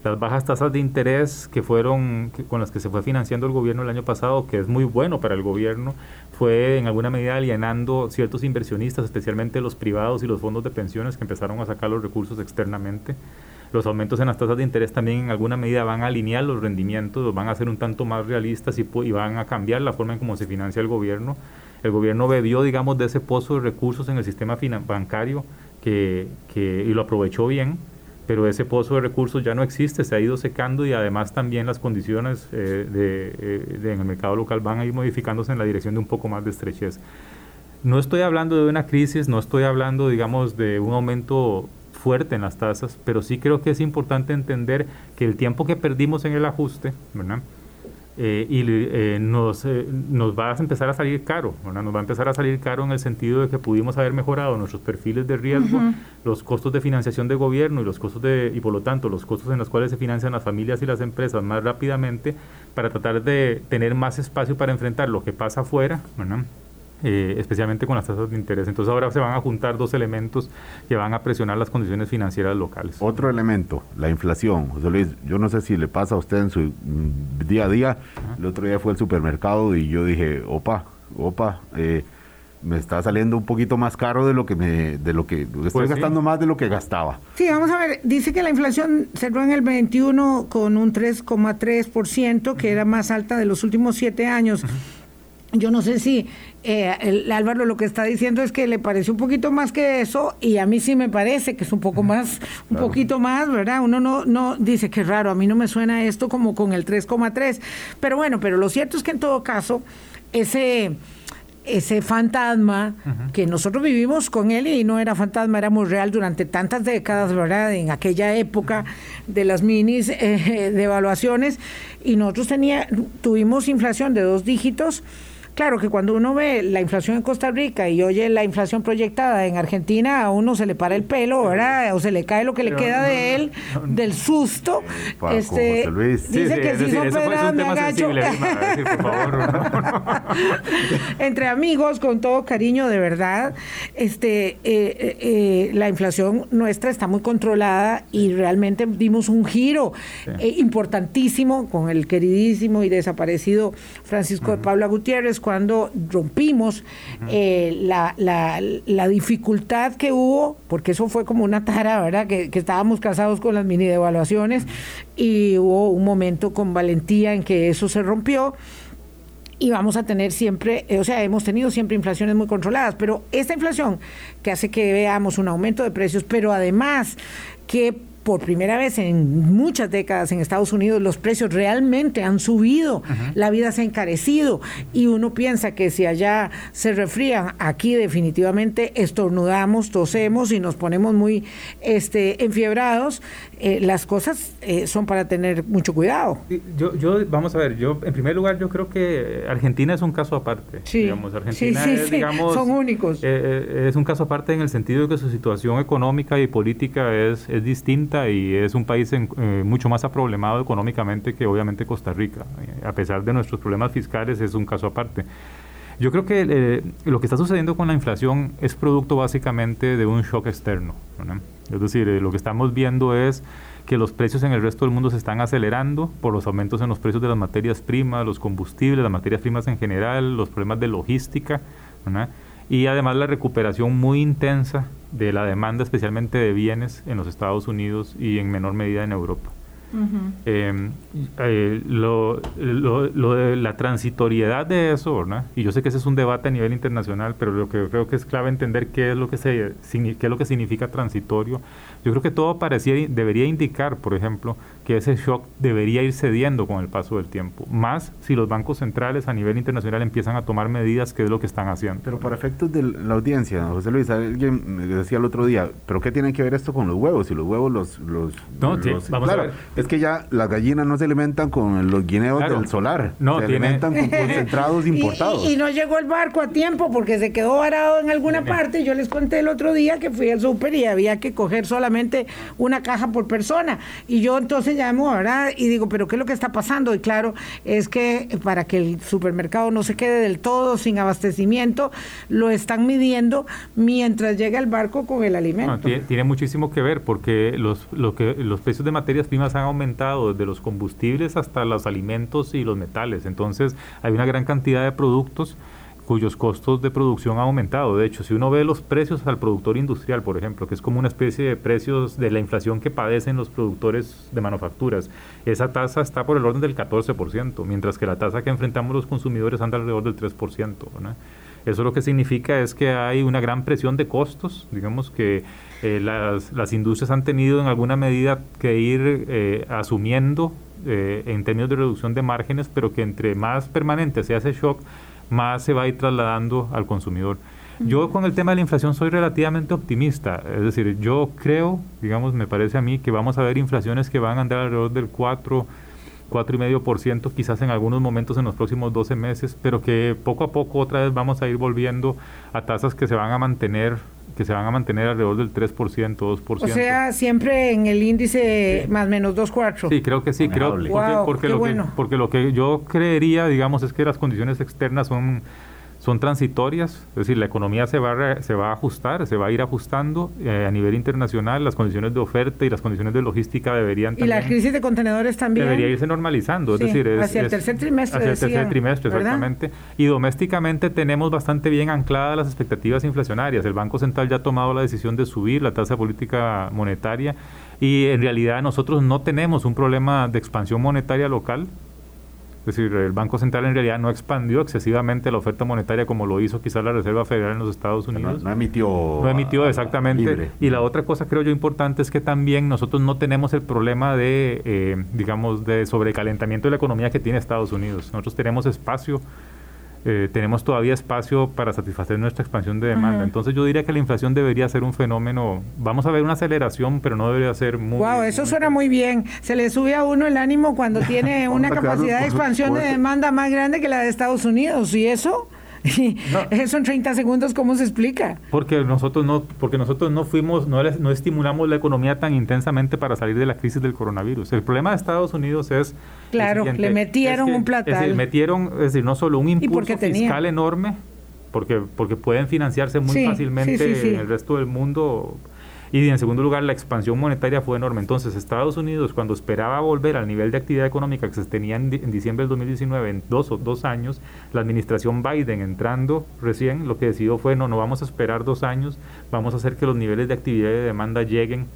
Las bajas tasas de interés que fueron con las que se fue financiando el gobierno el año pasado, que es muy bueno para el gobierno, fue en alguna medida alienando ciertos inversionistas, especialmente los privados y los fondos de pensiones que empezaron a sacar los recursos externamente los aumentos en las tasas de interés también en alguna medida van a alinear los rendimientos, los van a hacer un tanto más realistas y, van a cambiar la forma en cómo se financia el gobierno. El gobierno bebió, digamos, de ese pozo de recursos en el sistema bancario que, que, y lo aprovechó bien, pero ese pozo de recursos ya no existe, se ha ido secando y además también las condiciones eh, eh, en el mercado local van a ir modificándose en la dirección de un poco más de estrechez. No estoy hablando de una crisis, no estoy hablando, digamos, de un aumento fuerte en las tasas, pero sí creo que es importante entender que el tiempo que perdimos en el ajuste, ¿verdad? Eh, y eh, nos, eh, nos va a empezar a salir caro, ¿verdad? nos va a empezar a salir caro en el sentido de que pudimos haber mejorado nuestros perfiles de riesgo, los costos de financiación de gobierno y los costos de, y por lo tanto los costos en los cuales se financian las familias y las empresas más rápidamente para tratar de tener más espacio para enfrentar lo que pasa afuera, ¿verdad? Eh, especialmente con las tasas de interés. Entonces ahora se van a juntar dos elementos que van a presionar las condiciones financieras locales. Otro elemento, la inflación. José Luis, yo no sé si le pasa a usted en su mm, día a día. El otro día fue al supermercado y yo dije, opa, opa, eh, me está saliendo un poquito más caro de lo que me de lo que estoy pues gastando más de lo que gastaba. Sí, vamos a ver, dice que la inflación cerró en el 21 con un 3,3%, que era más alta de los últimos siete años. Yo no sé si eh, el, Álvaro lo que está diciendo es que le parece un poquito más que eso y a mí sí me parece que es un poco más, un poquito más, ¿verdad? Uno no, no dice que raro, a mí no me suena esto como con el 3,3, pero bueno, pero lo cierto es que en todo caso ese ese fantasma que nosotros vivimos con él y no era fantasma, era muy real durante tantas décadas, ¿verdad? En aquella época de las minis eh, de evaluaciones y nosotros tenía, tuvimos inflación de dos dígitos Claro que cuando uno ve la inflación en Costa Rica y oye la inflación proyectada en Argentina, a uno se le para el pelo, ¿verdad? O se le cae lo que le queda de él, del susto. este, dice que si son pedradas me agacho. Entre amigos, con todo cariño, de verdad, este, eh, eh, eh, la inflación nuestra está muy controlada y realmente dimos un giro importantísimo con el queridísimo y desaparecido Francisco de Paula Gutiérrez cuando rompimos eh, la, la, dificultad que hubo, porque eso fue como una tara, ¿verdad? Que, estábamos casados con las mini devaluaciones y hubo un momento con valentía en que eso se rompió y vamos a tener siempre, eh, o sea, hemos tenido siempre inflaciones muy controladas, pero esta inflación que hace que veamos un aumento de precios, pero además que por primera vez en muchas décadas en Estados Unidos los precios realmente han subido, la vida se ha encarecido y uno piensa que si allá se refrían, aquí definitivamente estornudamos, tosemos y nos ponemos muy este, enfiebrados, eh, las cosas eh, son para tener mucho cuidado. Yo, yo, vamos a ver, yo en primer lugar yo creo que Argentina es un caso aparte. Sí, digamos, Argentina sí, es, sí, digamos, son únicos. Eh, es un caso aparte en el sentido de que su situación económica y política es, es distinta y es un país en, mucho más aproblemado económicamente que obviamente Costa Rica. a pesar de nuestros problemas fiscales es un caso aparte. Yo creo que lo que está sucediendo con la inflación es producto básicamente de un shock externo. Es decir, eh, lo que estamos viendo es que los precios en el resto del mundo se están acelerando por los aumentos en los precios de las materias primas, los combustibles, las materias primas en general, los problemas de logística, y además la recuperación muy intensa de la demanda, especialmente de bienes en los Estados Unidos y en menor medida en Europa. Em, eh, lo, de la transitoriedad de eso, ¿verdad? y yo sé que ese es un debate a nivel internacional, pero lo que creo que es clave entender qué es lo que, se, qué es lo que significa transitorio. Yo creo que todo parecía, debería indicar, por ejemplo, que ese shock debería ir cediendo con el paso del tiempo, más si los bancos centrales a nivel internacional empiezan a tomar medidas, que es lo que están haciendo. Pero para efectos de la audiencia, José Luis, alguien me decía el otro día, ¿pero qué tiene que ver esto con los huevos? Si los huevos los... los no, vamos a ver es que ya las gallinas no se alimentan con los guineos del solar, no, se alimentan con concentrados importados. Y, no llegó el barco a tiempo porque se quedó varado en alguna parte. Yo les conté el otro día que fui al súper y había que coger solamente una caja por persona. Y yo entonces Y digo, ¿pero qué es lo que está pasando? Y claro, es que para que el supermercado no se quede del todo sin abastecimiento, lo están midiendo mientras llega el barco con el alimento. tiene, tiene, muchísimo que ver porque los, lo que, los precios de materias primas han aumentado desde los combustibles hasta los alimentos y los metales. Entonces hay una gran cantidad de productos cuyos costos de producción han aumentado. De hecho, si uno ve los precios al productor industrial, por ejemplo, que es como una especie de precios de la inflación que padecen los productores de manufacturas, esa tasa está por el orden del 14%, mientras que la tasa que enfrentamos los consumidores anda alrededor del 3%. Eso lo que significa es que hay una gran presión de costos, digamos que eh, las, las, industrias han tenido en alguna medida que ir eh, asumiendo eh, en términos de reducción de márgenes, pero que entre más permanente sea ese shock, más se va a ir trasladando al consumidor. Yo con el tema de la inflación soy relativamente optimista, es decir, yo creo, digamos, me parece a mí que vamos a ver inflaciones que van a andar alrededor del 4, 4,5% quizás en algunos momentos en los próximos 12 meses, pero que poco a poco otra vez vamos a ir volviendo a tasas que se van a mantener que se van a mantener alrededor del 3%, 2%. O sea, siempre en el índice más menos 2,4. Sí, creo que sí, creo porque, lo que, porque lo que yo creería, digamos, es que las condiciones externas son son transitorias, es decir, la economía se va a, se va a ajustar, se va a ir ajustando eh, a nivel internacional, las condiciones de oferta y las condiciones de logística deberían también... Y la crisis de contenedores también. Debería irse normalizando, es decir... hacia el tercer trimestre, Hacia el tercer trimestre, exactamente. Y domésticamente tenemos bastante bien ancladas las expectativas inflacionarias. El Banco Central ya ha tomado la decisión de subir la tasa política monetaria y en realidad nosotros no tenemos un problema de expansión monetaria local, es decir, el Banco Central en realidad no expandió excesivamente la oferta monetaria como lo hizo quizás la Reserva Federal en los Estados Unidos. No, emitió. No emitió exactamente. Y la otra cosa creo yo importante es que también nosotros no tenemos el problema de, eh, digamos, de sobrecalentamiento de la economía que tiene Estados Unidos. Nosotros tenemos espacio eh, tenemos todavía espacio para satisfacer nuestra expansión de demanda. Entonces yo diría que la inflación debería ser un fenómeno, vamos a ver una aceleración, pero no debería ser muy... Wow, eso suena muy bien. Se le sube a uno el ánimo cuando tiene una capacidad de expansión de demanda más grande que la de Estados Unidos. ¿Y eso? Eso en 30 segundos, ¿cómo se explica? Porque nosotros no, porque nosotros no fuimos, no, no estimulamos la economía tan intensamente para salir de la crisis del coronavirus. El problema de Estados Unidos es... Claro, le metieron un platal. Es decir, metieron, es decir, no solo un impulso fiscal enorme, porque, porque pueden financiarse muy fácilmente en el resto del mundo y en segundo lugar, la expansión monetaria fue enorme. Entonces, Estados Unidos, cuando esperaba volver al nivel de actividad económica que se tenía en, diciembre del 2019, en dos o dos años, la administración Biden entrando recién, lo que decidió fue, no, no vamos a esperar dos años, vamos a hacer que los niveles de actividad y de demanda lleguen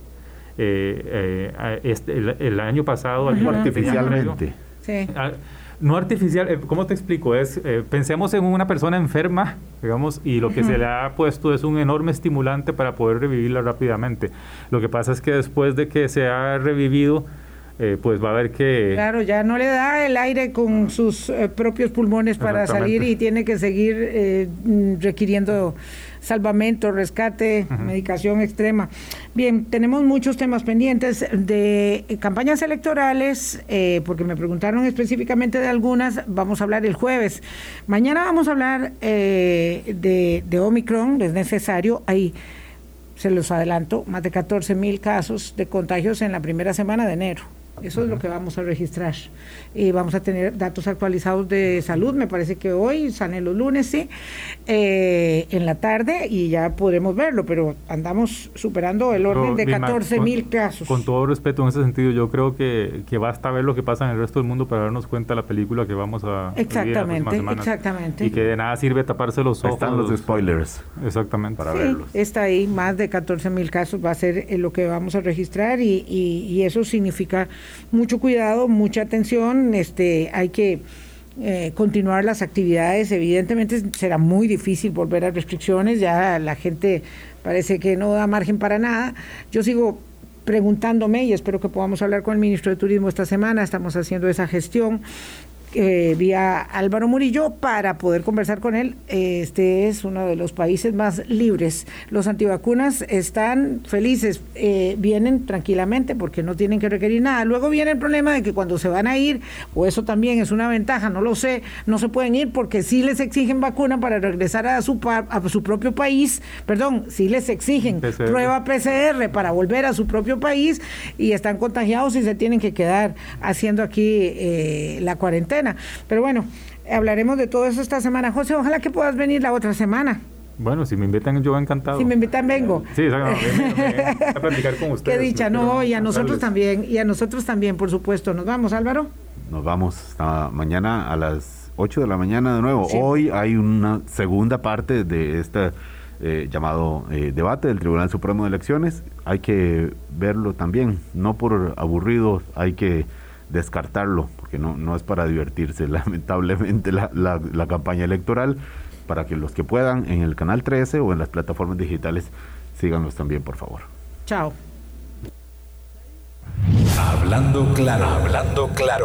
eh, eh, este, el, año pasado artificialmente. Sí No artificial, eh, ¿cómo te explico? Es, eh, pensemos en una persona enferma, digamos, y lo que se le ha puesto es un enorme estimulante para poder revivirla rápidamente. Lo que pasa es que después de que se ha revivido, eh, pues va a haber que... Claro, ya no le da el aire con sus propios pulmones para salir y tiene que seguir mm, requiriendo salvamento, rescate, medicación extrema. Bien, tenemos muchos temas pendientes de campañas electorales, eh, porque me preguntaron específicamente de algunas, vamos a hablar el jueves. Mañana vamos a hablar eh, de, de Omicron, es necesario, ahí se los adelanto, más de 14 mil casos de contagios en la primera semana de enero. Eso es lo que vamos a registrar. Y vamos a tener datos actualizados de salud, me parece que hoy, salen los lunes, sí, eh, en la tarde y ya podremos verlo, pero andamos superando el orden de 14 mil casos. Con todo respeto en ese sentido, yo creo que, que, basta ver lo que pasa en el resto del mundo para darnos cuenta de la película que vamos a Exactamente, exactamente. Y que de nada sirve taparse los ojos. Están los spoilers. Exactamente. Para verlos. Está ahí, más de 14 mil casos va a ser eh, lo que vamos a registrar y, y eso significa mucho cuidado, mucha atención, este, hay que eh, continuar las actividades. Evidentemente será muy difícil volver a restricciones, ya la gente parece que no da margen para nada. Yo sigo preguntándome y espero que podamos hablar con el ministro de Turismo esta semana, estamos haciendo esa gestión eh, vía Álvaro Murillo para poder conversar con él. Este es uno de los países más libres. Los antivacunas están felices, eh, vienen tranquilamente porque no tienen que requerir nada. Luego viene el problema de que cuando se van a ir, o eso también es una ventaja, no lo sé, no se pueden ir porque sí les exigen vacuna para regresar a su, a su propio país, perdón, sí les exigen prueba PCR para volver a su propio país y están contagiados y se tienen que quedar haciendo aquí eh, la cuarentena. Pero bueno, hablaremos de todo eso esta semana. José, ojalá que puedas venir la otra semana. Bueno, si me invitan, yo encantado. Si me invitan, vengo. Sí, exacto. a platicar con ustedes. Qué dicha, no, y a nosotros también, y a nosotros también, por supuesto. ¿Nos vamos, Álvaro? Nos vamos hasta mañana a las 8 de la mañana de nuevo. Hoy hay una segunda parte de este eh, llamado eh, debate del Tribunal Supremo de Elecciones. Hay que verlo también, no por aburrido, hay que descartarlo, porque no, no es para divertirse, lamentablemente, la, la, la campaña electoral, para que los que puedan en el canal 13 o en las plataformas digitales síganos también, por favor. Chao. Hablando claro, hablando claro.